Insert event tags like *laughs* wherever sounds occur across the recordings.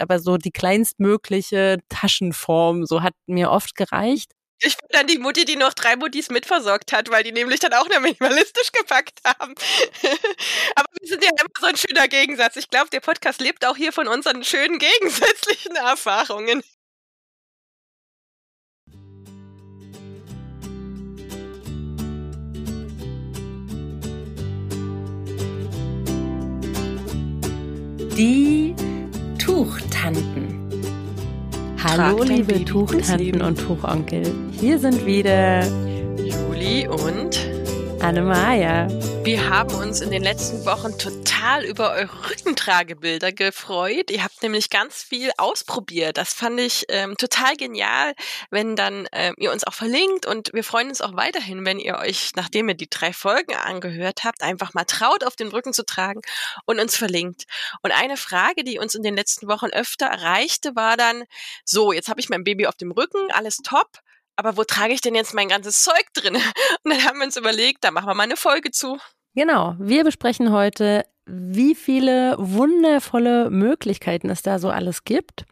aber so die kleinstmögliche Taschenform, so hat mir oft gereicht. Ich bin dann die Mutti, die noch drei Muttis mitversorgt hat, weil die nämlich dann auch nur minimalistisch gepackt haben. *laughs* Aber wir sind ja immer so ein schöner Gegensatz. Ich glaube, der Podcast lebt auch hier von unseren schönen gegensätzlichen *laughs* Erfahrungen. Die Tuchtanten. Hallo, liebe Tuchtanten und Tuchonkel. Hier sind wieder Juli und Annemaja. Wir haben uns in den letzten Wochen total über eure Rückentragebilder gefreut. Ihr habt nämlich ganz viel ausprobiert. Das fand ich ähm, total genial, wenn dann ähm, ihr uns auch verlinkt und wir freuen uns auch weiterhin, wenn ihr euch, nachdem ihr die drei Folgen angehört habt, einfach mal traut, auf den Rücken zu tragen und uns verlinkt. Und eine Frage, die uns in den letzten Wochen öfter erreichte, war dann, so, jetzt habe ich mein Baby auf dem Rücken, alles top aber wo trage ich denn jetzt mein ganzes Zeug drin? *laughs* Und dann haben wir uns überlegt, da machen wir mal eine Folge zu. Genau, wir besprechen heute, wie viele wundervolle Möglichkeiten es da so alles gibt,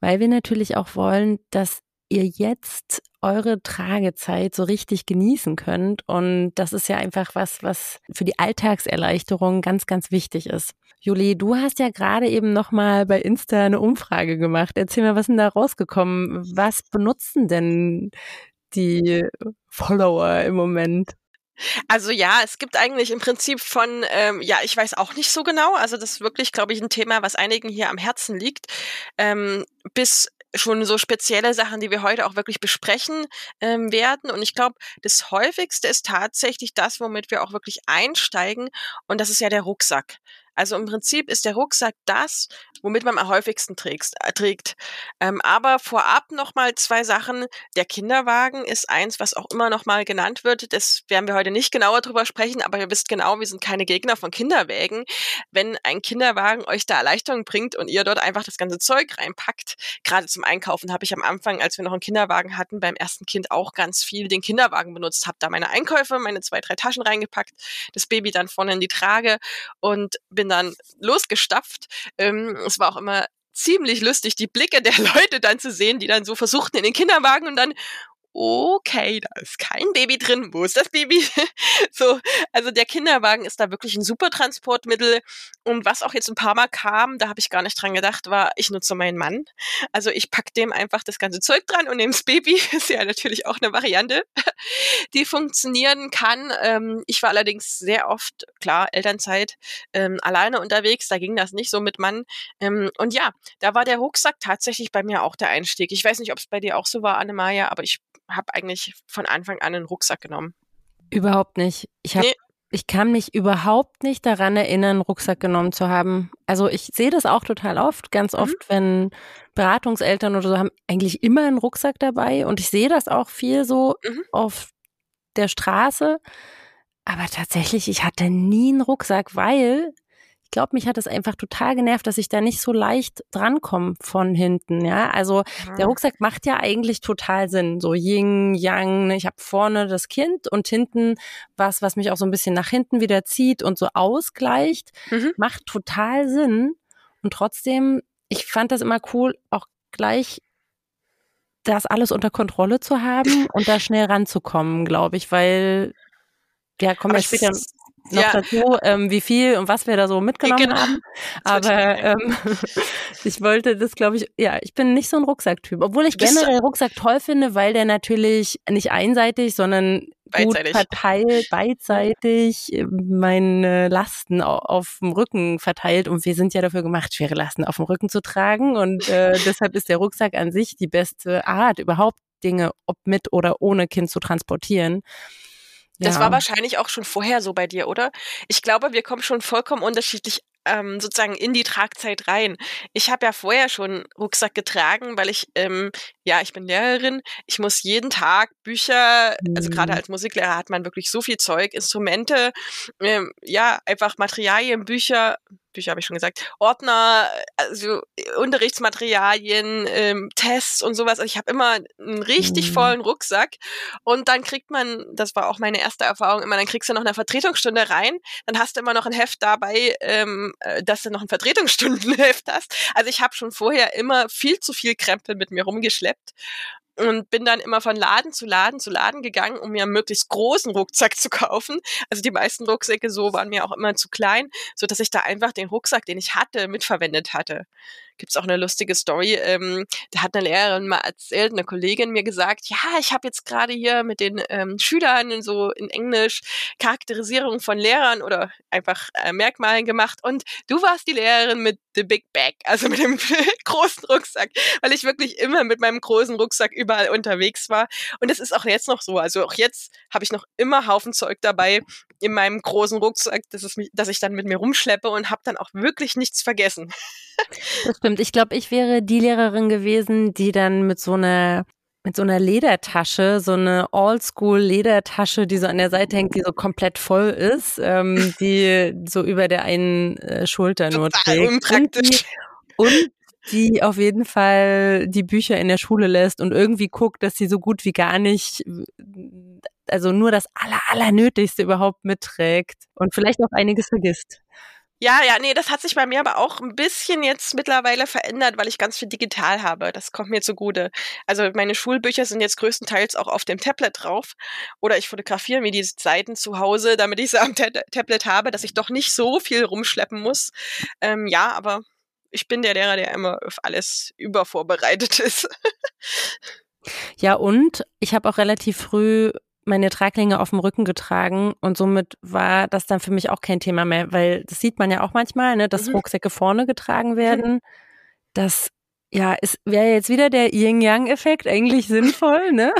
weil wir natürlich auch wollen, dass ihr jetzt eure Tragezeit so richtig genießen könnt. Und das ist ja einfach was, was für die Alltagserleichterung ganz, ganz wichtig ist. Juli, du hast ja gerade eben nochmal bei Insta eine Umfrage gemacht. Erzähl mal, was ist denn da rausgekommen? Was benutzen denn die Follower im Moment? Also ja, es gibt eigentlich im Prinzip von, ähm, ja, ich weiß auch nicht so genau, also das ist wirklich, glaube ich, ein Thema, was einigen hier am Herzen liegt, ähm, bis schon so spezielle Sachen, die wir heute auch wirklich besprechen ähm, werden. Und ich glaube, das häufigste ist tatsächlich das, womit wir auch wirklich einsteigen. Und das ist ja der Rucksack. Also im Prinzip ist der Rucksack das, womit man am häufigsten trägst, äh, trägt. Ähm, aber vorab nochmal zwei Sachen. Der Kinderwagen ist eins, was auch immer nochmal genannt wird. Das werden wir heute nicht genauer drüber sprechen, aber ihr wisst genau, wir sind keine Gegner von Kinderwägen. Wenn ein Kinderwagen euch da Erleichterung bringt und ihr dort einfach das ganze Zeug reinpackt, gerade zum Einkaufen habe ich am Anfang, als wir noch einen Kinderwagen hatten, beim ersten Kind auch ganz viel den Kinderwagen benutzt, habe da meine Einkäufe, meine zwei, drei Taschen reingepackt, das Baby dann vorne in die Trage und bin dann losgestapft. Ähm, es war auch immer ziemlich lustig, die Blicke der *laughs* Leute dann zu sehen, die dann so versuchten in den Kinderwagen und dann, okay, da ist kein Baby drin, wo ist das Baby? *laughs* so, also der Kinderwagen ist da wirklich ein super Transportmittel. Und was auch jetzt ein paar Mal kam, da habe ich gar nicht dran gedacht, war, ich nutze meinen Mann. Also ich pack dem einfach das ganze Zeug dran und nehme das Baby. *laughs* ist ja natürlich auch eine Variante, *laughs* die funktionieren kann. Ähm, ich war allerdings sehr oft, klar, Elternzeit, ähm, alleine unterwegs, da ging das nicht so mit Mann. Ähm, und ja, da war der Rucksack tatsächlich bei mir auch der Einstieg. Ich weiß nicht, ob es bei dir auch so war, Annemaja, aber ich habe eigentlich von Anfang an einen Rucksack genommen. Überhaupt nicht. Ich habe nee. Ich kann mich überhaupt nicht daran erinnern, einen Rucksack genommen zu haben. Also ich sehe das auch total oft, ganz mhm. oft, wenn Beratungseltern oder so haben eigentlich immer einen Rucksack dabei und ich sehe das auch viel so mhm. auf der Straße. Aber tatsächlich, ich hatte nie einen Rucksack, weil glaube, mich hat es einfach total genervt, dass ich da nicht so leicht drankomme von hinten. Ja, also ja. der Rucksack macht ja eigentlich total Sinn. So Yin, Yang. Ne? Ich habe vorne das Kind und hinten was, was mich auch so ein bisschen nach hinten wieder zieht und so ausgleicht. Mhm. Macht total Sinn. Und trotzdem, ich fand das immer cool, auch gleich das alles unter Kontrolle zu haben und da schnell ranzukommen, glaube ich, weil ja, kommen wir später noch ja. dazu, ähm, wie viel und was wir da so mitgenommen genau. haben. Aber ähm, *laughs* ich wollte das, glaube ich, ja, ich bin nicht so ein Rucksacktyp. Obwohl ich generell Rucksack toll finde, weil der natürlich nicht einseitig, sondern beidseitig. gut verteilt, beidseitig äh, meine Lasten auf dem Rücken verteilt. Und wir sind ja dafür gemacht, schwere Lasten auf dem Rücken zu tragen. Und äh, *laughs* deshalb ist der Rucksack an sich die beste Art, überhaupt Dinge, ob mit oder ohne Kind zu transportieren. Das ja. war wahrscheinlich auch schon vorher so bei dir, oder? Ich glaube, wir kommen schon vollkommen unterschiedlich ähm, sozusagen in die Tragzeit rein. Ich habe ja vorher schon Rucksack getragen, weil ich, ähm, ja, ich bin Lehrerin, ich muss jeden Tag Bücher, mhm. also gerade mhm. als Musiklehrer hat man wirklich so viel Zeug, Instrumente, ähm, ja, einfach Materialien, Bücher, Bücher habe ich schon gesagt, Ordner, also Unterrichtsmaterialien, ähm, Tests und sowas. Also ich habe immer einen richtig mhm. vollen Rucksack und dann kriegt man, das war auch meine erste Erfahrung, immer dann kriegst du noch eine Vertretungsstunde rein, dann hast du immer noch ein Heft dabei, ähm, äh, dass du noch ein Vertretungsstundenheft *laughs* hast. Also ich habe schon vorher immer viel zu viel Krempel mit mir rumgeschleppt und bin dann immer von Laden zu Laden zu Laden gegangen, um mir einen möglichst großen Rucksack zu kaufen. Also die meisten Rucksäcke so waren mir auch immer zu klein, so dass ich da einfach den Rucksack, den ich hatte, mitverwendet hatte gibt's auch eine lustige Story. Ähm, da hat eine Lehrerin mal erzählt, eine Kollegin mir gesagt, ja, ich habe jetzt gerade hier mit den ähm, Schülern in so in Englisch Charakterisierung von Lehrern oder einfach äh, Merkmalen gemacht und du warst die Lehrerin mit the big bag, also mit dem *laughs* großen Rucksack, weil ich wirklich immer mit meinem großen Rucksack überall unterwegs war und das ist auch jetzt noch so. Also auch jetzt habe ich noch immer Haufen Zeug dabei in meinem großen Rucksack, das ist mich, dass ich dann mit mir rumschleppe und habe dann auch wirklich nichts vergessen. Das stimmt. Ich glaube, ich wäre die Lehrerin gewesen, die dann mit so einer mit so einer Ledertasche, so eine Oldschool-Ledertasche, die so an der Seite hängt, die so komplett voll ist, ähm, die so über der einen äh, Schulter nur trägt. Unpraktisch. Und die, und die auf jeden Fall die Bücher in der Schule lässt und irgendwie guckt, dass sie so gut wie gar nicht, also nur das Aller, Allernötigste überhaupt mitträgt und vielleicht auch einiges vergisst. Ja, ja, nee, das hat sich bei mir aber auch ein bisschen jetzt mittlerweile verändert, weil ich ganz viel digital habe. Das kommt mir zugute. Also meine Schulbücher sind jetzt größtenteils auch auf dem Tablet drauf. Oder ich fotografiere mir die Seiten zu Hause, damit ich sie *laughs* am Ta Tablet habe, dass ich doch nicht so viel rumschleppen muss. Ähm, ja, aber ich bin der Lehrer, der immer auf alles übervorbereitet *laughs* ist. ja, und ich habe auch relativ früh meine Traglinge auf dem Rücken getragen und somit war das dann für mich auch kein Thema mehr, weil das sieht man ja auch manchmal, ne, dass mhm. Rucksäcke vorne getragen *laughs* werden. Das ja, es wäre jetzt wieder der Yin-Yang-Effekt eigentlich sinnvoll, ne?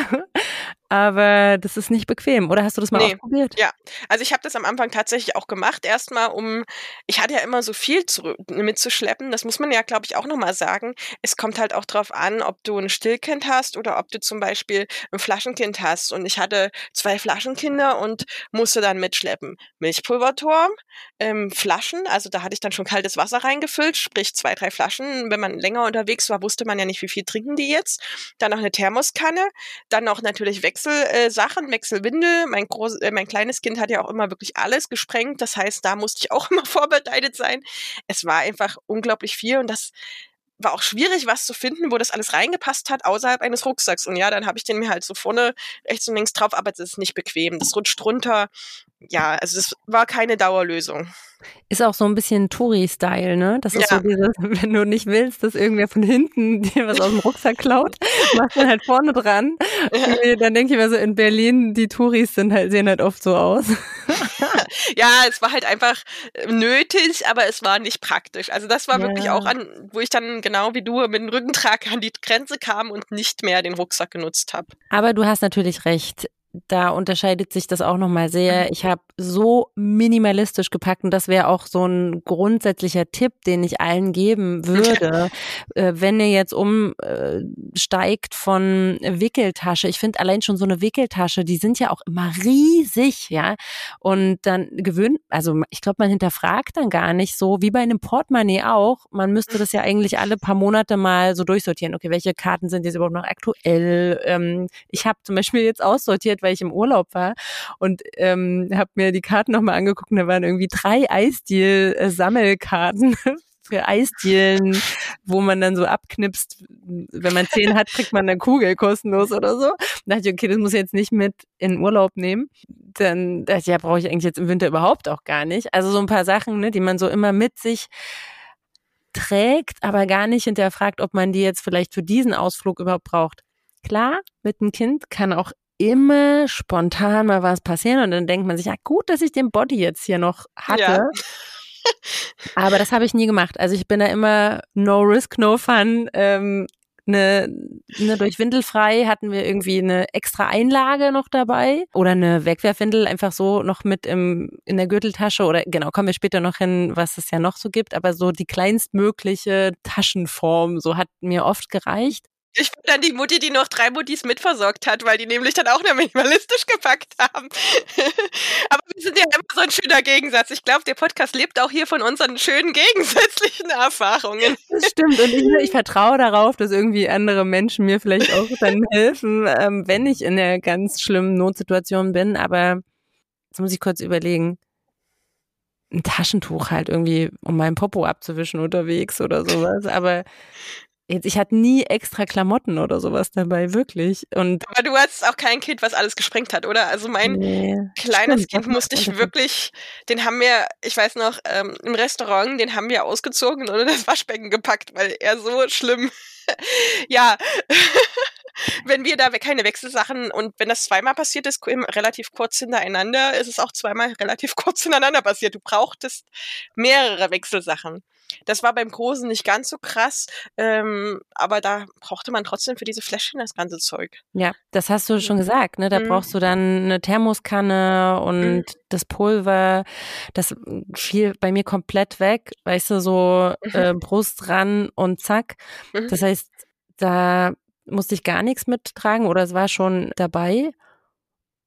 Aber das ist nicht bequem. Oder hast du das mal nee, ausprobiert? Ja, also ich habe das am Anfang tatsächlich auch gemacht. Erstmal, um, ich hatte ja immer so viel zu, mitzuschleppen. Das muss man ja, glaube ich, auch nochmal sagen. Es kommt halt auch drauf an, ob du ein Stillkind hast oder ob du zum Beispiel ein Flaschenkind hast. Und ich hatte zwei Flaschenkinder und musste dann mitschleppen. Milchpulverturm, ähm, Flaschen, also da hatte ich dann schon kaltes Wasser reingefüllt, sprich zwei, drei Flaschen. Wenn man länger unterwegs war, wusste man ja nicht, wie viel trinken die jetzt. Dann noch eine Thermoskanne, dann noch natürlich Wechsel Wechselsachen, äh, Wechselwindel. Mein, groß, äh, mein kleines Kind hat ja auch immer wirklich alles gesprengt. Das heißt, da musste ich auch *laughs* immer vorbereitet sein. Es war einfach unglaublich viel und das war auch schwierig, was zu finden, wo das alles reingepasst hat, außerhalb eines Rucksacks. Und ja, dann habe ich den mir halt so vorne rechts und links drauf, aber es ist nicht bequem. Das rutscht runter. Ja, also es war keine Dauerlösung. Ist auch so ein bisschen Touri-Style, ne? Das ist ja. so dieses, *laughs* wenn du nicht willst, dass irgendwer von hinten *laughs* dir was aus dem Rucksack klaut, *laughs* machst du halt vorne dran. Ja. Dann denke ich mir so, in Berlin, die Touris sind halt, sehen halt oft so aus. ja, es war halt einfach nötig, aber es war nicht praktisch. Also das war ja. wirklich auch an, wo ich dann genau wie du mit dem Rückentrag an die Grenze kam und nicht mehr den Rucksack genutzt habe. Aber du hast natürlich recht da unterscheidet sich das auch nochmal sehr. Mhm. Ich habe so minimalistisch gepackt und das wäre auch so ein grundsätzlicher Tipp, den ich allen geben würde, äh, wenn ihr jetzt umsteigt von Wickeltasche. Ich finde allein schon so eine Wickeltasche, die sind ja auch immer riesig, ja. Und dann gewöhnt, also ich glaube, man hinterfragt dann gar nicht so, wie bei einem Portemonnaie auch. Man müsste das ja eigentlich alle paar Monate mal so durchsortieren. Okay, welche Karten sind jetzt überhaupt noch aktuell? Ähm, ich habe zum Beispiel jetzt aussortiert, weil ich im Urlaub war und ähm, habe mir die Karten nochmal angeguckt und da waren irgendwie drei Eisdeal-Sammelkarten *laughs* für Eisdielen, wo man dann so abknipst, wenn man zehn hat, kriegt man eine Kugel kostenlos oder so. Da dachte ich, okay, das muss ich jetzt nicht mit in Urlaub nehmen. Dann dachte ich, ja, brauche ich eigentlich jetzt im Winter überhaupt auch gar nicht. Also so ein paar Sachen, ne, die man so immer mit sich trägt, aber gar nicht hinterfragt, ob man die jetzt vielleicht für diesen Ausflug überhaupt braucht. Klar, mit einem Kind kann auch immer spontan mal was passieren und dann denkt man sich, ja gut, dass ich den Body jetzt hier noch hatte. Ja. *laughs* Aber das habe ich nie gemacht. Also ich bin da immer no risk, no fun. Ähm, eine, eine durch Windelfrei hatten wir irgendwie eine extra Einlage noch dabei oder eine Wegwerfwindel einfach so noch mit im, in der Gürteltasche oder genau, kommen wir später noch hin, was es ja noch so gibt, aber so die kleinstmögliche Taschenform, so hat mir oft gereicht. Ich bin dann die Mutti, die noch drei Muttis mitversorgt hat, weil die nämlich dann auch nur minimalistisch gepackt haben. *laughs* Aber wir sind ja immer so ein schöner Gegensatz. Ich glaube, der Podcast lebt auch hier von unseren schönen gegensätzlichen Erfahrungen. *laughs* Das stimmt. Und ich, ich vertraue darauf, dass irgendwie andere Menschen mir vielleicht auch dann *laughs* helfen, ähm, wenn ich in der ganz schlimmen Notsituation bin. Aber jetzt muss ich kurz überlegen ein Taschentuch halt irgendwie, um meinen Popo abzuwischen unterwegs oder sowas. Aber jetzt, ich hatte nie extra Klamotten oder sowas dabei, wirklich. Und Aber du hattest auch kein Kind, was alles gesprengt hat, oder? Also mein nee, kleines stimmt, Kind musste ich wirklich, den haben wir, ich weiß noch, ähm, im Restaurant, den haben wir ausgezogen und in das Waschbecken gepackt, weil er so schlimm, *laughs* ja, *laughs* wenn wir da keine Wechselsachen und wenn das zweimal passiert ist, relativ kurz hintereinander, ist es auch zweimal relativ *laughs* kurz hintereinander passiert. Du brauchtest mehrere Wechselsachen. Das war beim Großen nicht ganz so krass, ähm, aber da brauchte man trotzdem für diese Fläschchen das ganze Zeug. Ja, das hast du schon gesagt, ne? Da mhm. brauchst du dann eine Thermoskanne und mhm. das Pulver. Das fiel bei mir komplett weg, weißt du, so mhm. äh, Brust ran und zack. Mhm. Das heißt, da musste ich gar nichts mittragen oder es war schon dabei.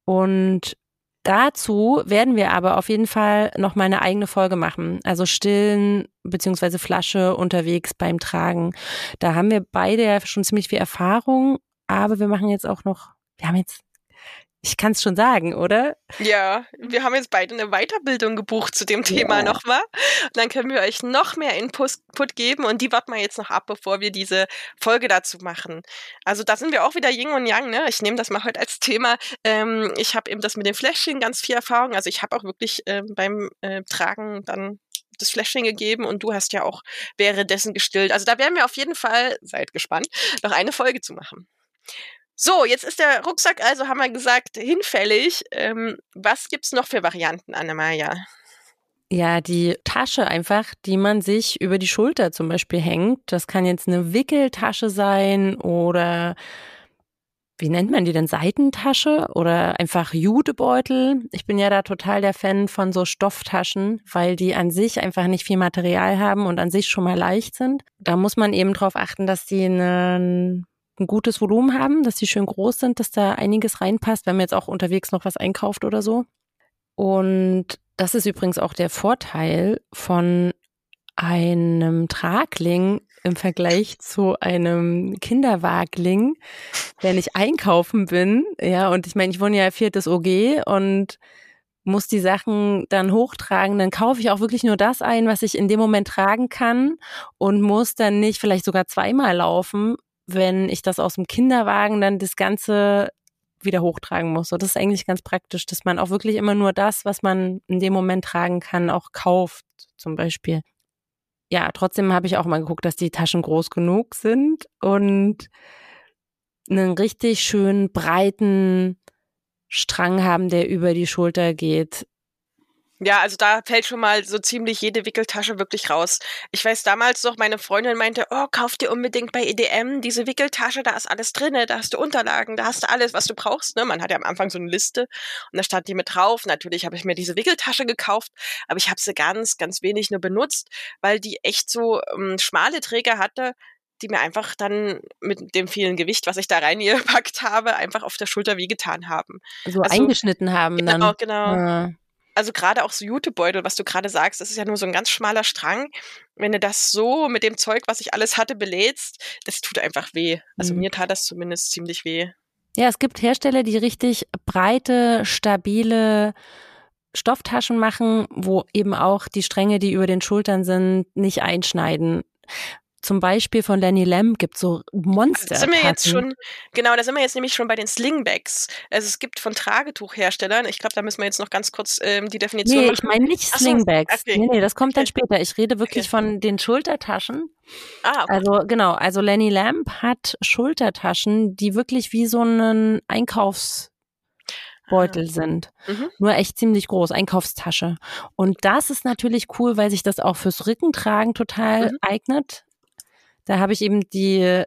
Und dazu werden wir aber auf jeden Fall noch mal eine eigene Folge machen. Also stillen beziehungsweise Flasche unterwegs beim Tragen. Da haben wir beide ja schon ziemlich viel Erfahrung, aber wir machen jetzt auch noch, wir haben jetzt ich kann es schon sagen, oder? Ja, wir haben jetzt beide eine Weiterbildung gebucht zu dem Thema ja. nochmal. Und dann können wir euch noch mehr Input geben und die warten wir jetzt noch ab, bevor wir diese Folge dazu machen. Also da sind wir auch wieder Yin und Yang, ne? Ich nehme das mal heute als Thema. Ähm, ich habe eben das mit den Fläschchen ganz viel Erfahrung. Also ich habe auch wirklich ähm, beim äh, Tragen dann das Fläschchen gegeben und du hast ja auch währenddessen gestillt. Also da werden wir auf jeden Fall, seid gespannt, noch eine Folge zu machen. So, jetzt ist der Rucksack also, haben wir gesagt, hinfällig. Ähm, was gibt's noch für Varianten, Annemaja? Ja, die Tasche einfach, die man sich über die Schulter zum Beispiel hängt. Das kann jetzt eine Wickeltasche sein oder wie nennt man die denn? Seitentasche oder einfach Judebeutel. Ich bin ja da total der Fan von so Stofftaschen, weil die an sich einfach nicht viel Material haben und an sich schon mal leicht sind. Da muss man eben drauf achten, dass die einen ein gutes Volumen haben, dass die schön groß sind, dass da einiges reinpasst, wenn man jetzt auch unterwegs noch was einkauft oder so. Und das ist übrigens auch der Vorteil von einem Tragling im Vergleich zu einem Kinderwagling, wenn ich einkaufen bin, ja, und ich meine, ich wohne ja viertes OG und muss die Sachen dann hochtragen, dann kaufe ich auch wirklich nur das ein, was ich in dem Moment tragen kann und muss dann nicht vielleicht sogar zweimal laufen, wenn ich das aus dem Kinderwagen dann das Ganze wieder hochtragen muss. So, das ist eigentlich ganz praktisch, dass man auch wirklich immer nur das, was man in dem Moment tragen kann, auch kauft, zum Beispiel. Ja, trotzdem habe ich auch mal geguckt, dass die Taschen groß genug sind und einen richtig schön breiten Strang haben, der über die Schulter geht. Ja, also da fällt schon mal so ziemlich jede Wickeltasche wirklich raus. Ich weiß damals noch, meine Freundin meinte, oh, kauf dir unbedingt bei EDM diese Wickeltasche, da ist alles drinne, da hast du Unterlagen, da hast du alles, was du brauchst. Ne? Man hat ja am Anfang so eine Liste und da stand die mit drauf. Natürlich habe ich mir diese Wickeltasche gekauft, aber ich habe sie ganz, ganz wenig nur benutzt, weil die echt so ähm, schmale Träger hatte, die mir einfach dann mit dem vielen Gewicht, was ich da reingepackt *laughs* habe, einfach auf der Schulter wehgetan haben. So also, eingeschnitten haben genau, dann. Genau, genau. Ja also gerade auch so Jutebeutel, was du gerade sagst, das ist ja nur so ein ganz schmaler Strang. Wenn du das so mit dem Zeug, was ich alles hatte, belädst, das tut einfach weh. Also mhm. mir tat das zumindest ziemlich weh. Ja, es gibt Hersteller, die richtig breite, stabile Stofftaschen machen, wo eben auch die Stränge, die über den Schultern sind, nicht einschneiden zum Beispiel von Lenny Lamb gibt so Monster. Da sind wir jetzt schon, genau, da sind wir jetzt nämlich schon bei den Slingbacks. Also es gibt von Tragetuchherstellern, ich glaube, da müssen wir jetzt noch ganz kurz ähm, die Definition nee, machen. ich meine nicht Slingbacks. So, okay. Nee, nee, das kommt dann später. Ich rede wirklich okay. von den Schultertaschen. Ah, okay. Also genau, also Lenny Lamb hat Schultertaschen, die wirklich wie so ein Einkaufs Beutel ah. sind. Mhm. Nur echt ziemlich groß, Einkaufstasche. Und das ist natürlich cool, weil sich das auch fürs Rückentragen total mhm. eignet. Da habe ich eben die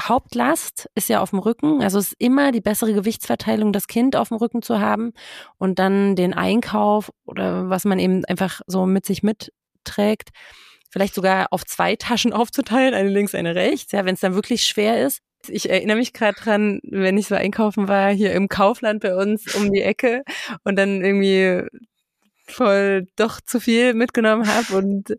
Hauptlast ist ja auf dem Rücken, also es ist immer die bessere Gewichtsverteilung, das Kind auf dem Rücken zu haben und dann den Einkauf oder was man eben einfach so mit sich mitträgt, vielleicht sogar auf zwei Taschen *laughs* aufzuteilen, eine links, eine rechts, ja, wenn es dann wirklich schwer ist. Ich erinnere mich gerade dran, wenn ich so einkaufen war, hier im Kaufland bei uns um die Ecke und dann irgendwie voll doch zu viel mitgenommen habe *laughs* und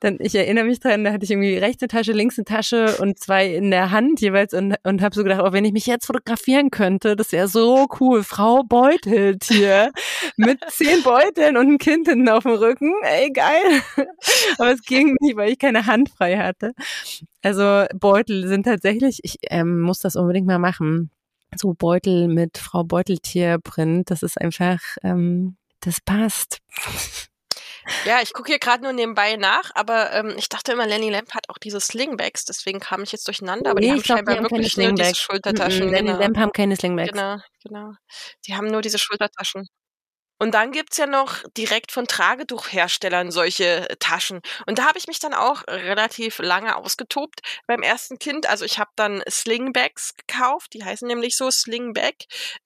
dann ich erinnere mich dran, da hatte ich irgendwie rechts eine Tasche, links eine Tasche und zwei in der Hand jeweils und und habe so gedacht, oh, wenn ich mich jetzt fotografieren könnte, das wäre so cool. Frau beutelt hier *laughs* mit zehn Beuteln und ein Kind hinten auf dem Rücken, ey geil. *laughs* Aber es ging nicht, weil ich keine Hand frei hatte. Also Beutel sind tatsächlich, ich ähm, muss das unbedingt mal machen. So Beutel mit Frau Beuteltier-Print, das ist einfach ähm, das passt. Ja, ich gucke hier gerade nur nebenbei nach, aber ähm, ich dachte immer, Lenny Lamp hat auch diese Slingbacks, deswegen kam ich jetzt durcheinander. Aber nee, die haben scheinbar glaub, wirklich nur diese Schultertaschen. Mm -mm, Lenny genau. Lamp haben keine Slingbacks. Genau, genau. Die haben nur diese Schultertaschen. Und dann gibt's ja noch direkt von Tragetuchherstellern solche Taschen. Und da habe ich mich dann auch relativ lange ausgetobt beim ersten Kind. Also ich habe dann Slingbags gekauft, die heißen nämlich so Slingbag.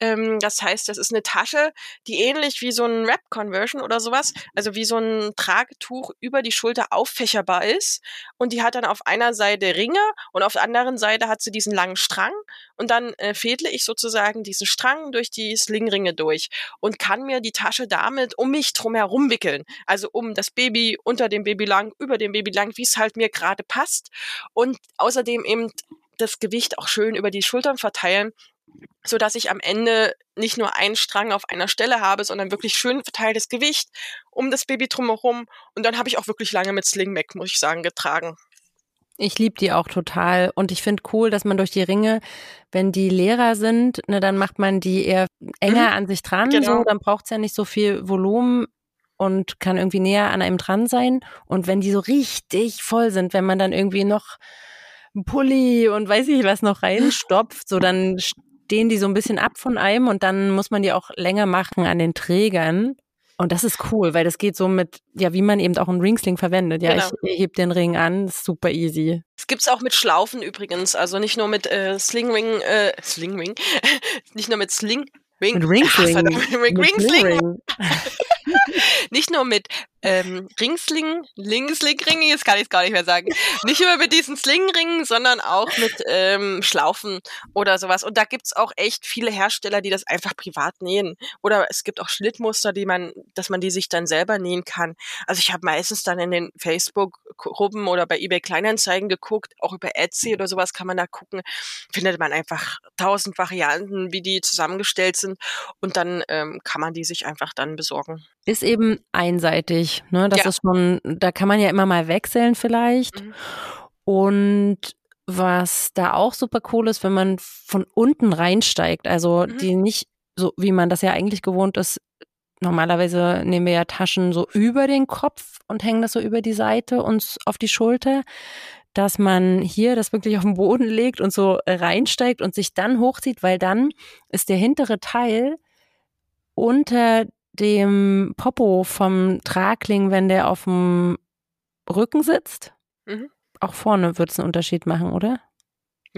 Ähm, das heißt, das ist eine Tasche, die ähnlich wie so ein Wrap-Conversion oder sowas, also wie so ein Tragetuch über die Schulter auffächerbar ist. Und die hat dann auf einer Seite Ringe und auf der anderen Seite hat sie diesen langen Strang. Und dann äh, fädle ich sozusagen diesen Strang durch die Slingringe durch und kann mir die Tasche Tasche damit um mich drum herum wickeln. Also um das Baby, unter dem Baby lang, über dem Baby lang, wie es halt mir gerade passt. Und außerdem eben das Gewicht auch schön über die Schultern verteilen, so dass ich am Ende nicht nur einen Strang auf einer Stelle habe, sondern wirklich schön verteiltes Gewicht um das Baby drumherum. Und dann habe ich auch wirklich lange mit Slingback, muss ich sagen, getragen. Ich liebe die auch total und ich finde cool, dass man durch die Ringe, wenn die leerer sind, ne, dann macht man die eher enger mhm. an sich dran, genau. so, dann braucht's ja nicht so viel Volumen und kann irgendwie näher an einem dran sein. Und wenn die so richtig voll sind, wenn man dann irgendwie noch einen Pulli und weiß ich was noch reinstopft, so dann stehen die so ein bisschen ab von einem und dann muss man die auch länger machen an den Trägern. Und das ist cool, weil das geht so mit, ja, wie man eben auch einen Ringsling verwendet. Ja, genau. ich heb den Ring an, super easy. Es gibt's auch mit Schlaufen übrigens, also nicht nur mit äh, Slingring, äh, Slingring, *laughs* nicht nur mit Sling, *laughs* Ring. Mit Ringsling. Ach, Ring, Ringsling. *laughs* nicht nur mit ähm, Ringsling, Lingsling-Ring, jetzt kann ich es gar nicht mehr sagen. Nicht nur mit diesen Slingringen, sondern auch mit ähm, Schlaufen oder sowas. Und da gibt's auch echt viele Hersteller, die das einfach privat nähen. Oder es gibt auch Schnittmuster, die man, dass man die sich dann selber nähen kann. Also ich habe meistens dann in den Facebook-Gruppen oder bei eBay Kleinanzeigen geguckt, auch über Etsy oder sowas kann man da gucken. Findet man einfach tausend Varianten, wie die zusammengestellt sind. Und dann ähm, kann man die sich einfach dann besorgen. Ist eben einseitig Ne? Das ja. ist schon, da kann man ja immer mal wechseln vielleicht. Mhm. Und was da auch super cool ist, wenn man von unten reinsteigt, also mhm. die nicht so, wie man das ja eigentlich gewohnt ist, normalerweise nehmen wir ja Taschen so über den Kopf und hängen das so über die Seite und auf die Schulter, dass man hier das wirklich auf den Boden legt und so reinsteigt und sich dann hochzieht, weil dann ist der hintere Teil unter dem Popo vom Tragling, wenn der auf dem Rücken sitzt? Mhm. Auch vorne wird es einen Unterschied machen, oder?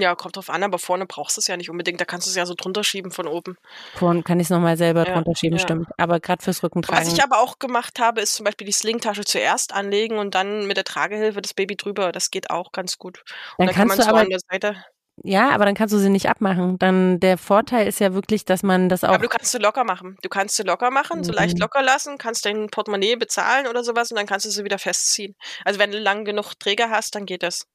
Ja, kommt drauf an, aber vorne brauchst du es ja nicht unbedingt. Da kannst du es ja so drunter schieben von oben. Vorne kann ich es nochmal selber ja, drunter schieben, ja. stimmt. Aber gerade fürs Rückentragen. Was ich aber auch gemacht habe, ist zum Beispiel die Slingtasche zuerst anlegen und dann mit der Tragehilfe das Baby drüber. Das geht auch ganz gut. Und dann, dann kannst kann du aber an der Seite ja, aber dann kannst du sie nicht abmachen. Dann der Vorteil ist ja wirklich, dass man das auch. Aber du kannst sie locker machen. Du kannst sie locker machen, mhm. so leicht mhm. locker lassen, kannst dein Portemonnaie bezahlen oder sowas und dann kannst du sie wieder festziehen. Also wenn du lang genug Träger hast, dann geht das.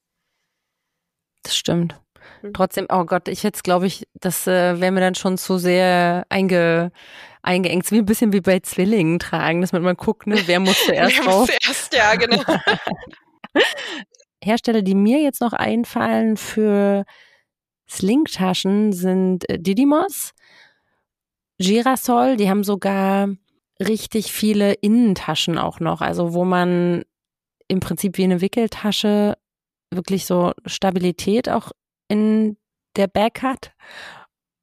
Das stimmt. Mhm. Trotzdem, oh Gott, ich jetzt glaube ich, das äh, wäre mir dann schon zu sehr einge, eingeengt. Wie ein bisschen wie bei Zwillingen tragen, dass man mal guckt, ne, wer muss *laughs* zuerst wer. Muss zuerst, ja, genau. *laughs* Hersteller, die mir jetzt noch einfallen für Slingtaschen sind äh, Didymos, Girasol, die haben sogar richtig viele Innentaschen auch noch, also wo man im Prinzip wie eine Wickeltasche wirklich so Stabilität auch in der Bag hat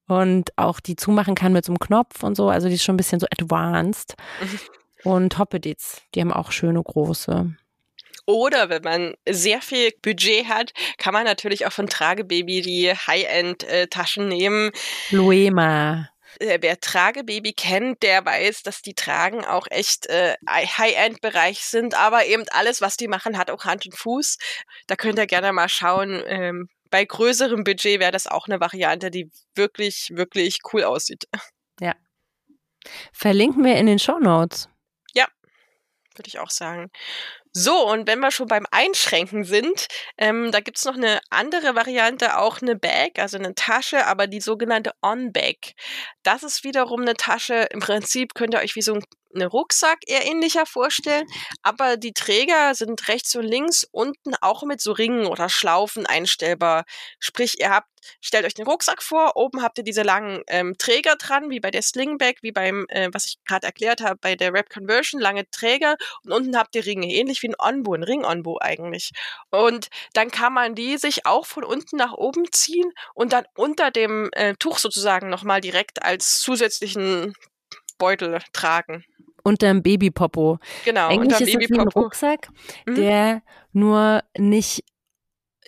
und auch die zumachen kann mit so einem Knopf und so, also die ist schon ein bisschen so advanced. *laughs* Und Hoppedits, die haben auch schöne große. Oder wenn man sehr viel Budget hat, kann man natürlich auch von Tragebaby die High-End-Taschen nehmen. Luema. Äh, wer Tragebaby kennt, der weiß, dass die Tragen auch echt äh, High-End-Bereich sind, aber eben alles, was die machen, hat auch Hand und Fuß. Da könnt ihr gerne mal schauen, ähm, bei größerem Budget wäre das auch eine Variante, die wirklich, wirklich cool aussieht. Ja. Verlinken wir in den Show Notes. Ja, würde ich auch sagen. So, und wenn wir schon beim Einschränken sind, ähm, da gibt's noch eine andere Variante, auch eine Bag, also eine Tasche, aber die sogenannte On-Bag. Das ist wiederum eine Tasche, im Prinzip könnt ihr euch wie so ein eine Rucksack eher ähnlicher vorstellen, aber die Träger sind rechts und links unten auch mit so Ringen oder Schlaufen einstellbar. Sprich, ihr habt, stellt euch den Rucksack vor, oben habt ihr diese langen ähm, Träger dran, wie bei der Slingbag, wie beim, äh, was ich gerade erklärt habe, bei der Rap Conversion, lange Träger und unten habt ihr Ringe, ähnlich wie ein Onbo, ein Ring-Onbo eigentlich. Und dann kann man die sich auch von unten nach oben ziehen und dann unter dem äh, Tuch sozusagen nochmal direkt als zusätzlichen Beutel tragen unterm Babypopo. Genau, Eigentlich ist es wie ein Rucksack, mhm. der nur nicht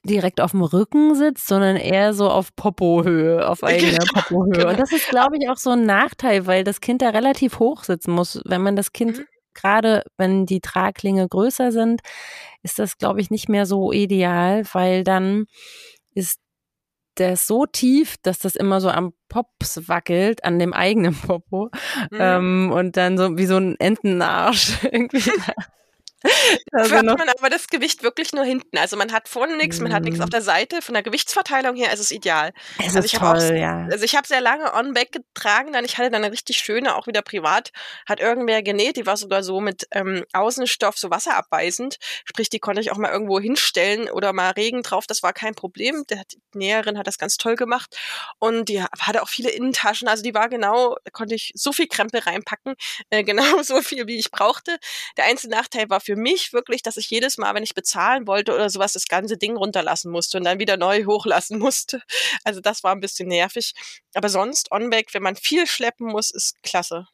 direkt auf dem Rücken sitzt, sondern eher so auf Popo-Höhe, auf *laughs* eigener genau, Popo-Höhe. Genau. Und das ist, glaube ich, auch so ein Nachteil, weil das Kind da relativ hoch sitzen muss. Wenn man das Kind, mhm. gerade wenn die Traglinge größer sind, ist das, glaube ich, nicht mehr so ideal, weil dann ist der ist so tief, dass das immer so am Pops wackelt, an dem eigenen Popo. Mhm. Ähm, und dann so wie so ein Entenarsch *laughs* irgendwie. *laughs* *laughs* Also Hört man aber das Gewicht wirklich nur hinten. Also man hat vorne nichts, man hat nichts auf mhm. der Seite. Von der Gewichtsverteilung her ist es ideal. Es also ist ich toll, auch, ja. Also ich habe sehr lange On-Back getragen, dann ich hatte dann eine richtig schöne, auch wieder privat, hat irgendwer genäht, die war sogar so mit ähm, Außenstoff, so wasserabweisend. Sprich, die konnte ich auch mal irgendwo hinstellen oder mal Regen drauf, das war kein Problem. Die Näherin hat das ganz toll gemacht. Und die hatte auch viele Innentaschen, also die war genau, da konnte ich so viel Krempel reinpacken, äh, *laughs* genau so viel, wie ich brauchte. Der einzige Nachteil war für für mich wirklich, dass ich jedes Mal, wenn ich bezahlen wollte oder sowas, das ganze Ding runterlassen musste und dann wieder neu *laughs* hochlassen musste. Also das war ein bisschen nervig. Aber sonst, On-Back, wenn man viel schleppen muss, ist klasse.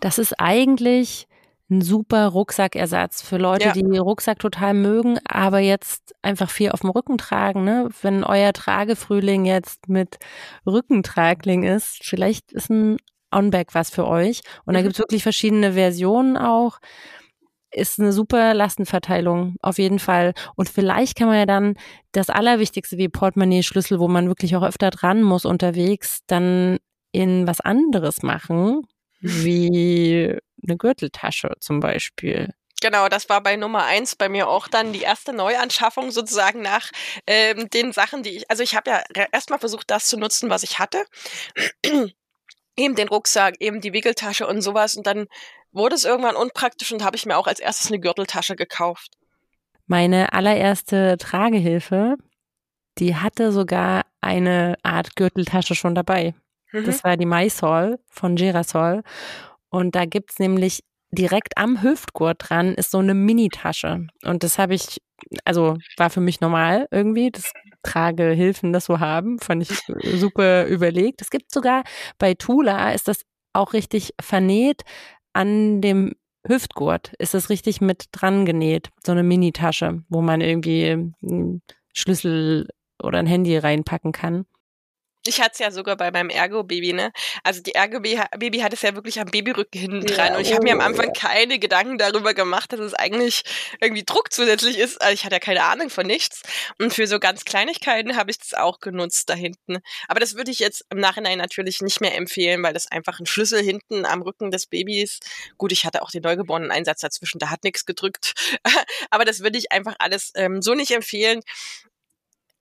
Das ist eigentlich ein super Rucksackersatz für Leute, ja. die Rucksack total mögen, aber jetzt einfach viel auf dem Rücken tragen. Ne? Wenn euer Tragefrühling jetzt mit Rückentragling ist, vielleicht ist ein On-Back was für euch. Und da mhm. gibt es wirklich verschiedene Versionen auch ist eine super Lastenverteilung, auf jeden Fall. Und vielleicht kann man ja dann das Allerwichtigste wie Portemonnaie, Schlüssel, wo man wirklich auch öfter dran muss unterwegs, dann in was anderes machen, wie eine Gürteltasche zum Beispiel. Genau, das war bei Nummer eins bei mir auch dann die erste Neuanschaffung sozusagen nach ähm, den Sachen, die ich, also ich habe ja erstmal versucht, das zu nutzen, was ich hatte. *clears throat* eben den Rucksack, eben die Wickeltasche und sowas. Und dann wurde es irgendwann unpraktisch und habe ich mir auch als erstes eine Gürteltasche gekauft. Meine allererste Tragehilfe, die hatte sogar eine Art Gürteltasche schon dabei. Mhm. Das war die MySol von Gerasol. Und da gibt's nämlich direkt am Hüftgurt dran ist so eine Mini-Tasche. Und das habe ich, also war für mich normal irgendwie. Das Tragehilfen das so haben, fand ich super überlegt. Es gibt sogar bei Tula ist das auch richtig vernäht an dem Hüftgurt ist es richtig mit dran genäht, so eine Mini-Tasche, wo man irgendwie einen Schlüssel oder ein Handy reinpacken kann. Ich hatte es ja sogar bei meinem Ergo-Baby, ne? Also die Ergo-Baby hat es ja wirklich am Babyrücken hinten dran. Ja, und ich habe mir am Anfang oh. keine Gedanken darüber gemacht, dass es eigentlich irgendwie Druck zusätzlich ist. Also ich hatte ja keine Ahnung von nichts. Und für so ganz Kleinigkeiten habe ich das auch genutzt da hinten. Aber das würde ich jetzt im Nachhinein natürlich nicht mehr empfehlen, weil das einfach ein Schlüssel hinten am Rücken des Babys. Gut, ich hatte auch den neugeborenen Einsatz dazwischen, da hat nichts gedrückt. *laughs* Aber das würde ich einfach alles ähm, so nicht empfehlen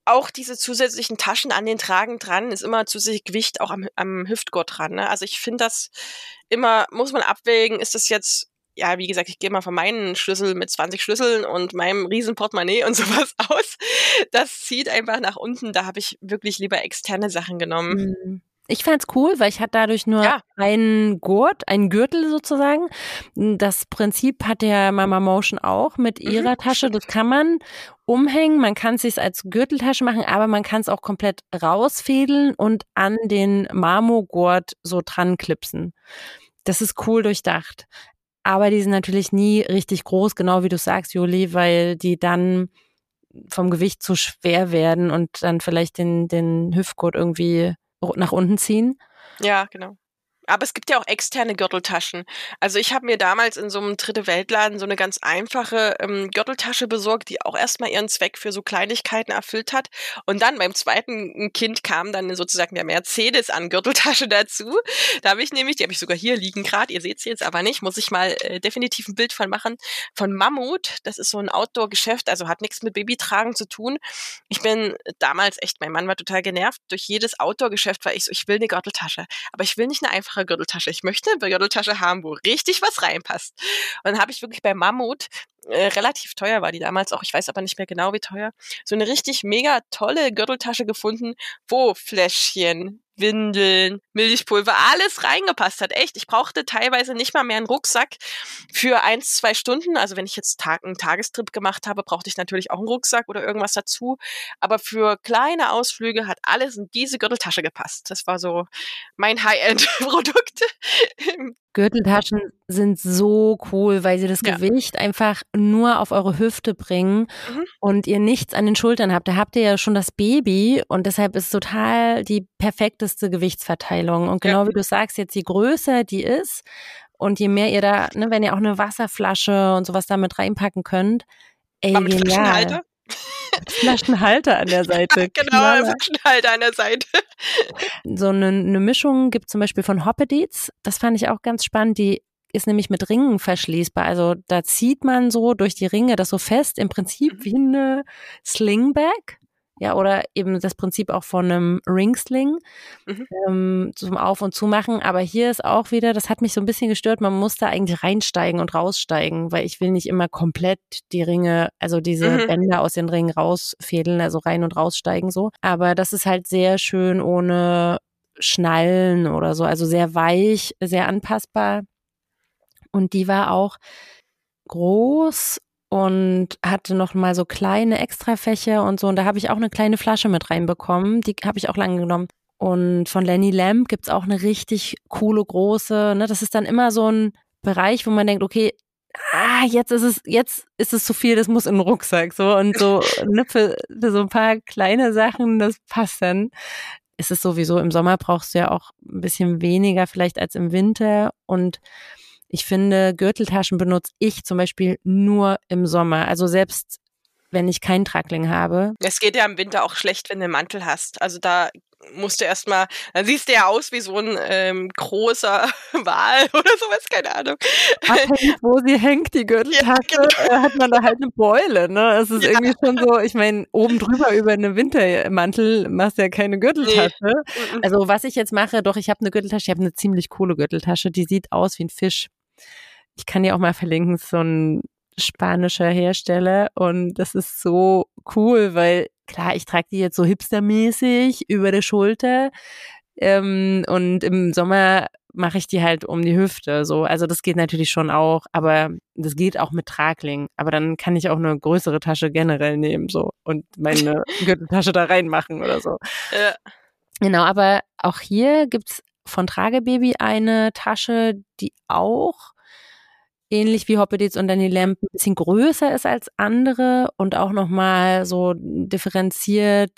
auch diese zusätzlichen Taschen an den Tragen dran ist immer zusätzlich Gewicht auch am, am Hüftgurt dran. Ne? Also ich finde das immer, muss man abwägen, ist das jetzt, ja, wie gesagt, ich gehe mal von meinen Schlüssel mit 20 Schlüsseln und meinem riesen Portemonnaie und *laughs* sowas aus. Das zieht einfach nach unten. Da habe ich wirklich lieber externe Sachen genommen. Mhm. Ich fand's cool, weil ich hatte dadurch nur ja. einen Gurt, einen Gürtel sozusagen. Das Prinzip hat der Mama Motion auch mit mhm. ihrer mhm. Tasche. Das kann man umhängen, man kann es sich als Gürteltasche machen, aber man kann es auch komplett rausfädeln und an den Marmogurt so dran klipsen. Das ist cool durchdacht. Aber die sind natürlich nie richtig groß, genau wie du sagst, Juli, weil die dann vom Gewicht zu schwer werden und dann vielleicht den, den Hüftgurt irgendwie nach unten ziehen. Ja, genau. Aber es gibt ja auch externe Gürteltaschen. Also ich habe mir damals in so einem dritte Weltladen so eine ganz einfache ähm, Gürteltasche besorgt, die auch erstmal ihren Zweck für so Kleinigkeiten erfüllt hat. Und dann beim zweiten Kind kam dann sozusagen der Mercedes an Gürteltasche *laughs* dazu. Da habe ich nämlich, die habe ich sogar hier liegen gerade, ihr seht sie jetzt aber nicht, muss ich mal äh, definitiv ein Bild von machen, von Mammut. Das ist so ein Outdoor-Geschäft, also hat nichts mit Babytragen zu tun. Ich bin damals echt, mein Mann war total genervt. Durch jedes Outdoor-Geschäft war ich so, ich will eine Gürteltasche. Aber ich will nicht eine einfache einfache Gürteltasche. Ich möchte eine Gürteltasche haben, wo richtig was reinpasst. Und dann habe ich wirklich bei Mammut, äh, relativ teuer war die damals auch, ich weiß aber nicht mehr genau wie teuer, so eine richtig mega tolle Gürteltasche gefunden, wo Fläschchen, Windeln, Milchpulver, alles reingepasst hat. Echt, ich brauchte teilweise nicht mal mehr einen Rucksack für eins, zwei Stunden. Also wenn ich jetzt Tag, einen Tagestrip gemacht habe, brauchte ich natürlich auch einen Rucksack oder irgendwas dazu. Aber für kleine Ausflüge hat alles in diese Gürteltasche gepasst. Das war so mein High-End-Produkt. *laughs* Gürteltaschen sind so cool, weil sie das ja. Gewicht einfach nur auf eure Hüfte bringen mhm. und ihr nichts an den Schultern habt. Da habt ihr ja schon das Baby und deshalb ist total die perfekteste Gewichtsverteilung. Und genau ja. wie du sagst, jetzt je größer die ist und je mehr ihr da, ne, wenn ihr auch eine Wasserflasche und sowas damit reinpacken könnt, ey, genial. Flaschenhalter *laughs* an der Seite. Genau, Flaschenhalter an der Seite. So eine, eine Mischung gibt zum Beispiel von Hoppedits. Das fand ich auch ganz spannend. Die ist nämlich mit Ringen verschließbar. Also da zieht man so durch die Ringe das so fest, im Prinzip mhm. wie eine Slingbag. Ja, oder eben das Prinzip auch von einem Ringsling mhm. ähm, zum Auf- und Zumachen. Aber hier ist auch wieder, das hat mich so ein bisschen gestört, man muss da eigentlich reinsteigen und raussteigen, weil ich will nicht immer komplett die Ringe, also diese mhm. Bänder aus den Ringen rausfädeln, also rein und raussteigen so. Aber das ist halt sehr schön ohne Schnallen oder so, also sehr weich, sehr anpassbar. Und die war auch groß und hatte noch mal so kleine Extrafächer und so. Und da habe ich auch eine kleine Flasche mit reinbekommen. Die habe ich auch lange genommen. Und von Lenny Lamb gibt's auch eine richtig coole große. Ne? Das ist dann immer so ein Bereich, wo man denkt, okay, ah, jetzt ist es, jetzt ist es zu viel, das muss in den Rucksack. So und so ne, für, für so ein paar kleine Sachen, das passt dann. Ist es sowieso, im Sommer brauchst du ja auch ein bisschen weniger vielleicht als im Winter. Und ich finde, Gürteltaschen benutze ich zum Beispiel nur im Sommer. Also selbst wenn ich keinen Tragling habe. Es geht ja im Winter auch schlecht, wenn du einen Mantel hast. Also da musst du erstmal, dann siehst du ja aus wie so ein ähm, großer *laughs* Wal oder sowas, keine Ahnung. Abhängig, wo sie hängt, die Gürteltasche, *laughs* ja, genau. Hat man da halt eine Beule, ne? Es ist ja. irgendwie schon so, ich meine, oben drüber über eine Wintermantel machst du ja keine Gürteltasche. Nee. Also was ich jetzt mache, doch, ich habe eine Gürteltasche, ich habe eine ziemlich coole Gürteltasche, die sieht aus wie ein Fisch. Ich kann dir auch mal verlinken, so ein spanischer Hersteller und das ist so cool, weil klar, ich trage die jetzt so hipstermäßig über der Schulter ähm, und im Sommer mache ich die halt um die Hüfte. So, also das geht natürlich schon auch, aber das geht auch mit Tragling. Aber dann kann ich auch eine größere Tasche generell nehmen so und meine *laughs* Gürteltasche da reinmachen oder so. Ja. Genau, aber auch hier gibt's von Tragebaby eine Tasche, die auch ähnlich wie Hoppedits und Danny Lamp ein bisschen größer ist als andere und auch nochmal so differenziert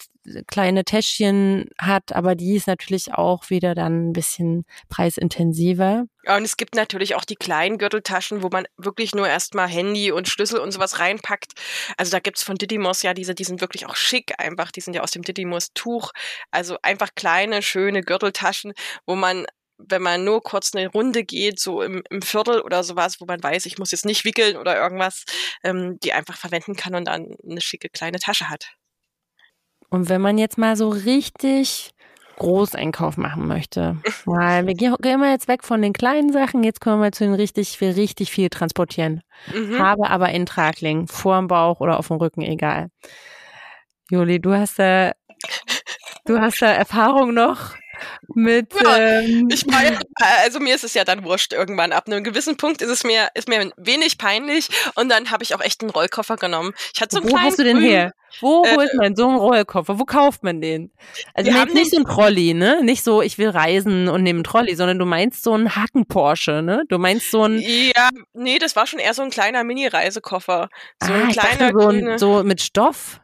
kleine Täschchen hat, aber die ist natürlich auch wieder dann ein bisschen preisintensiver. Ja, und es gibt natürlich auch die kleinen Gürteltaschen, wo man wirklich nur erstmal Handy und Schlüssel und sowas reinpackt. Also da gibt's von Didymos ja diese, die sind wirklich auch schick einfach, die sind ja aus dem Didymos Tuch. Also einfach kleine, schöne Gürteltaschen, wo man wenn man nur kurz eine Runde geht, so im, im Viertel oder sowas, wo man weiß, ich muss jetzt nicht wickeln oder irgendwas, ähm, die einfach verwenden kann und dann eine schicke kleine Tasche hat. Und wenn man jetzt mal so richtig Großeinkauf machen möchte, *laughs* weil wir gehen immer jetzt weg von den kleinen Sachen, jetzt kommen wir zu den richtig, ich will richtig viel transportieren. Mhm. Habe aber in Tragling, vorm Bauch oder auf dem Rücken, egal. Juli, du hast da, du hast da Erfahrung noch mit. Ja, ähm, ich meine, also mir ist es ja dann wurscht irgendwann. Ab einem gewissen Punkt ist es mir, ist mir wenig peinlich und dann habe ich auch echt einen Rollkoffer genommen. Ich hatte so einen Wo hast du den her? Wo äh, holt man so einen Rollkoffer? Wo kauft man den? Also meinst nicht so ein Trolley, ne? Nicht so, ich will reisen und nehme einen Trolley, sondern du meinst so einen Hacken-Porsche, ne? Du meinst so ein. Ja, nee, das war schon eher so ein kleiner Mini-Reisekoffer. So ah, ein kleiner. so, ein, so mit Stoff.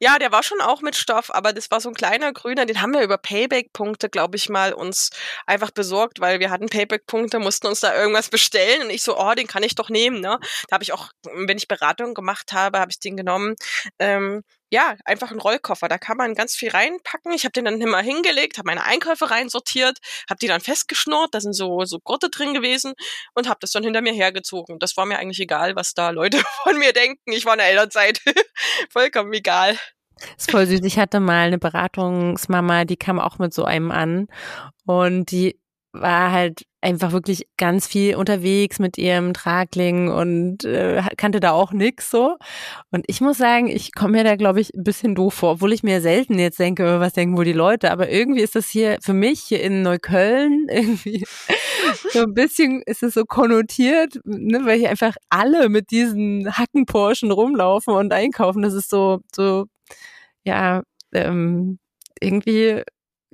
Ja, der war schon auch mit Stoff, aber das war so ein kleiner grüner, den haben wir über Payback-Punkte, glaube ich mal, uns einfach besorgt, weil wir hatten Payback-Punkte, mussten uns da irgendwas bestellen und ich so, oh, den kann ich doch nehmen, ne? Da habe ich auch, wenn ich Beratung gemacht habe, habe ich den genommen. Ähm, ja, einfach ein Rollkoffer. Da kann man ganz viel reinpacken. Ich habe den dann immer hingelegt, habe meine Einkäufe reinsortiert, habe die dann festgeschnurrt, da sind so, so Gurte drin gewesen und habe das dann hinter mir hergezogen. Das war mir eigentlich egal, was da Leute *laughs* von mir denken. Ich war in der Elternzeit. *laughs* Vollkommen egal. Das ist voll süß. Ich hatte mal eine Beratungsmama, die kam auch mit so einem an und die war halt einfach wirklich ganz viel unterwegs mit ihrem Tragling und äh, kannte da auch nix so. Und ich muss sagen, ich komme mir da, glaube ich, ein bisschen doof vor, obwohl ich mir selten jetzt denke, was denken wohl die Leute. Aber irgendwie ist das hier für mich hier in Neukölln *laughs* irgendwie so ein bisschen ist es so konnotiert, ne, weil hier einfach alle mit diesen Hackenporschen rumlaufen und einkaufen. Das ist so, so, ja, ähm, irgendwie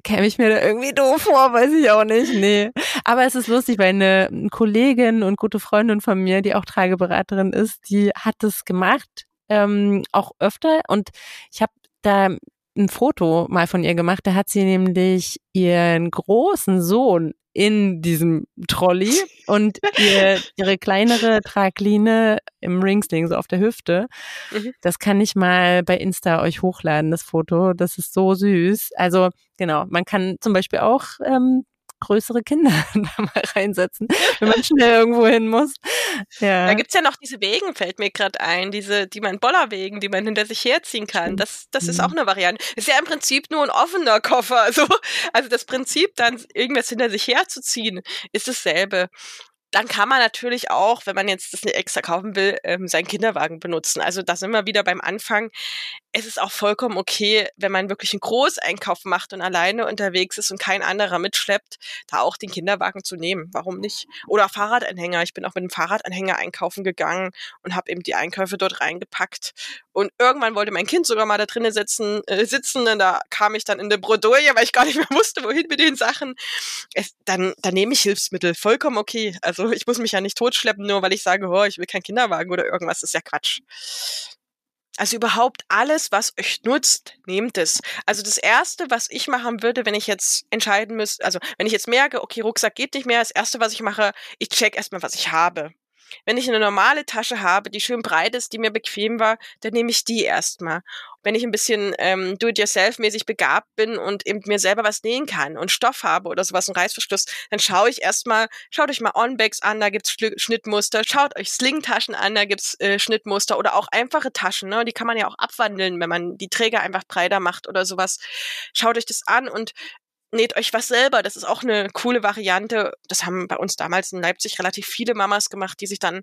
käme ich mir da irgendwie doof vor, weiß ich auch nicht. Nee. Aber es ist lustig, weil eine Kollegin und gute Freundin von mir, die auch Trageberaterin ist, die hat das gemacht, ähm, auch öfter. Und ich habe da ein Foto mal von ihr gemacht. Da hat sie nämlich ihren großen Sohn in diesem Trolley und ihr, ihre kleinere Tragline im Ringsling, so auf der Hüfte. Mhm. Das kann ich mal bei Insta euch hochladen, das Foto. Das ist so süß. Also genau, man kann zum Beispiel auch ähm, größere Kinder *laughs* da mal reinsetzen, wenn man schnell irgendwo hin muss. Ja. Da gibt's ja noch diese Wegen, fällt mir gerade ein, diese, die man Bollerwegen, die man hinter sich herziehen kann. Das, das ist mhm. auch eine Variante. Ist ja im Prinzip nur ein offener Koffer. *laughs* Also, also das Prinzip, dann irgendwas hinter sich herzuziehen, ist dasselbe dann kann man natürlich auch, wenn man jetzt das nicht extra kaufen will, ähm, seinen Kinderwagen benutzen. Also da sind wir wieder beim Anfang. Es ist auch vollkommen okay, wenn man wirklich einen Großeinkauf macht und alleine unterwegs ist und kein anderer mitschleppt, da auch den Kinderwagen zu nehmen. Warum nicht? Oder Fahrradanhänger. Ich bin auch mit einem Fahrradanhänger einkaufen gegangen und habe eben die Einkäufe dort reingepackt. Und irgendwann wollte mein Kind sogar mal da drinnen sitzen, äh, sitzen und da kam ich dann in der Bredouille, weil ich gar nicht mehr wusste, wohin mit den Sachen. Es, dann, dann nehme ich Hilfsmittel. Vollkommen okay. Also ich muss mich ja nicht totschleppen, nur weil ich sage, oh, ich will keinen Kinderwagen oder irgendwas, das ist ja Quatsch. Also überhaupt alles, was euch nutzt, nehmt es. Also das erste, was ich machen würde, wenn ich jetzt entscheiden müsste, also wenn ich jetzt merke, okay, Rucksack geht nicht mehr, das erste, was ich mache, ich check erstmal, was ich habe. Wenn ich eine normale Tasche habe, die schön breit ist, die mir bequem war, dann nehme ich die erstmal. Wenn ich ein bisschen ähm, do-it-yourself-mäßig begabt bin und eben mir selber was nähen kann und Stoff habe oder sowas, ein Reißverschluss, dann schaue ich erstmal, schaut euch mal On-Bags an, da gibt's Schnittmuster, schaut euch Sling-Taschen an, da gibt's äh, Schnittmuster oder auch einfache Taschen, ne? die kann man ja auch abwandeln, wenn man die Träger einfach breiter macht oder sowas. Schaut euch das an und näht euch was selber. Das ist auch eine coole Variante. Das haben bei uns damals in Leipzig relativ viele Mamas gemacht, die sich dann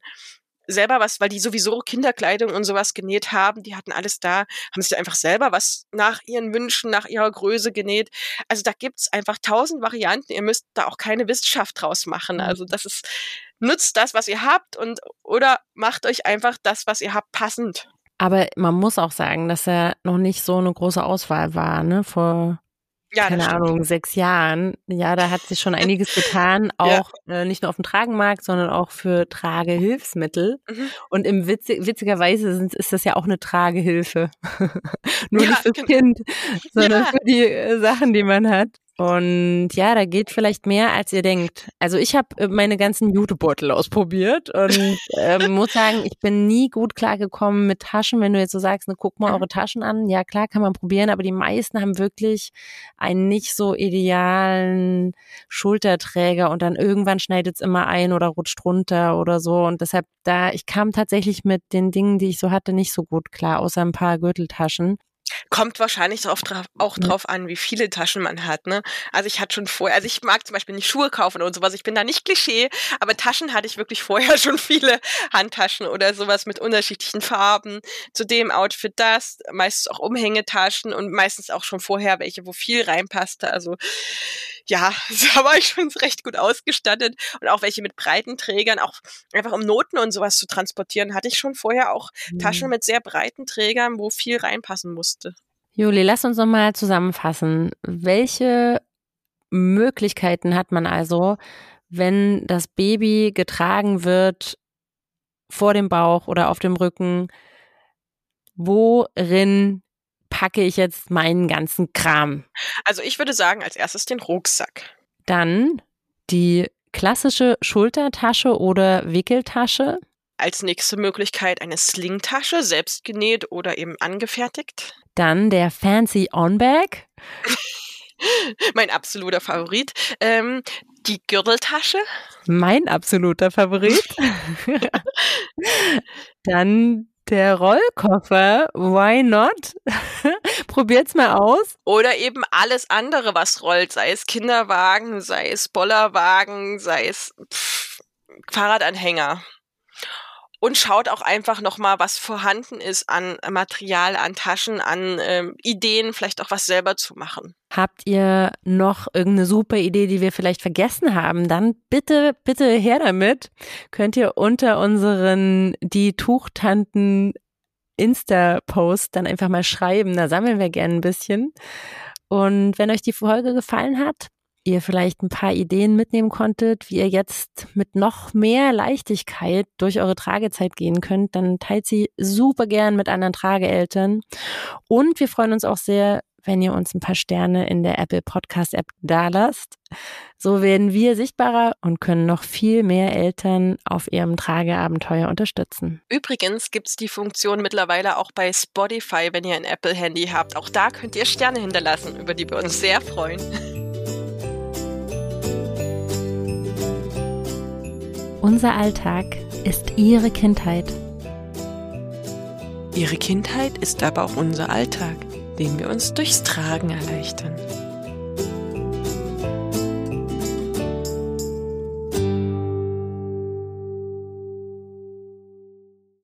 selber was, weil die sowieso Kinderkleidung und sowas genäht haben, die hatten alles da, haben sich einfach selber was nach ihren Wünschen, nach ihrer Größe genäht. Also da gibt's einfach tausend Varianten. Ihr müsst da auch keine Wissenschaft draus machen. Mhm. Also das ist, nutzt das, was ihr habt und oder macht euch einfach das, was ihr habt, passend. Aber man muss auch sagen, dass er noch nicht so eine große Auswahl war, ne? Vor ja, keine Ahnung, sechs Jahren. Ja, da hat sich schon einiges *laughs* getan, auch ja. äh, nicht nur auf dem Tragenmarkt, sondern auch für Tragehilfsmittel. Mhm. Und im Witz, witzigerweise sind, ist das ja auch eine Tragehilfe. *laughs* nur ja, nicht fürs genau. Kind, *laughs* sondern für die äh, Sachen, die man hat. Und ja, da geht vielleicht mehr, als ihr denkt. Also ich habe äh, meine ganzen Jutebeutel ausprobiert und äh, *laughs* muss sagen, ich bin nie gut klargekommen mit Taschen. Wenn du jetzt so sagst, ne, guck mal eure Taschen an. Ja, klar, kann man probieren, aber die meisten haben wirklich einen nicht so idealen Schulterträger und dann irgendwann schneidet es immer ein oder rutscht runter oder so. Und deshalb da, ich kam tatsächlich mit den Dingen, die ich so hatte, nicht so gut klar, außer ein paar Gürteltaschen. Kommt wahrscheinlich drauf, auch drauf an, wie viele Taschen man hat. Ne? Also ich hatte schon vorher, also ich mag zum Beispiel nicht Schuhe kaufen und sowas. Ich bin da nicht Klischee, aber Taschen hatte ich wirklich vorher *laughs* schon viele Handtaschen oder sowas mit unterschiedlichen Farben. Zu dem Outfit das, meistens auch Umhängetaschen und meistens auch schon vorher welche, wo viel reinpasste. Also ja, *laughs* da war ich schon recht gut ausgestattet und auch welche mit breiten Trägern, auch einfach um Noten und sowas zu transportieren, hatte ich schon vorher auch mhm. Taschen mit sehr breiten Trägern, wo viel reinpassen musste. Juli, lass uns nochmal zusammenfassen. Welche Möglichkeiten hat man also, wenn das Baby getragen wird vor dem Bauch oder auf dem Rücken? Worin packe ich jetzt meinen ganzen Kram? Also ich würde sagen, als erstes den Rucksack. Dann die klassische Schultertasche oder Wickeltasche. Als nächste Möglichkeit eine Slingtasche, selbst genäht oder eben angefertigt. Dann der Fancy On-Bag. *laughs* mein absoluter Favorit. Ähm, die Gürteltasche. Mein absoluter Favorit. *laughs* Dann der Rollkoffer, why not? *laughs* Probiert's mal aus. Oder eben alles andere, was rollt, sei es Kinderwagen, sei es Bollerwagen, sei es pff, Fahrradanhänger und schaut auch einfach nochmal, was vorhanden ist an Material, an Taschen, an ähm, Ideen, vielleicht auch was selber zu machen. Habt ihr noch irgendeine super Idee, die wir vielleicht vergessen haben? Dann bitte, bitte her damit. Könnt ihr unter unseren Die Tuchtanten Insta-Post dann einfach mal schreiben. Da sammeln wir gerne ein bisschen. Und wenn euch die Folge gefallen hat, ihr vielleicht ein paar Ideen mitnehmen konntet, wie ihr jetzt mit noch mehr Leichtigkeit durch eure Tragezeit gehen könnt, dann teilt sie super gern mit anderen Trageeltern. Und wir freuen uns auch sehr, wenn ihr uns ein paar Sterne in der Apple Podcast App dalasst. So werden wir sichtbarer und können noch viel mehr Eltern auf ihrem Trageabenteuer unterstützen. Übrigens gibt es die Funktion mittlerweile auch bei Spotify, wenn ihr ein Apple Handy habt. Auch da könnt ihr Sterne hinterlassen, über die wir uns sehr freuen. Unser Alltag ist Ihre Kindheit. Ihre Kindheit ist aber auch unser Alltag, den wir uns durchs Tragen erleichtern.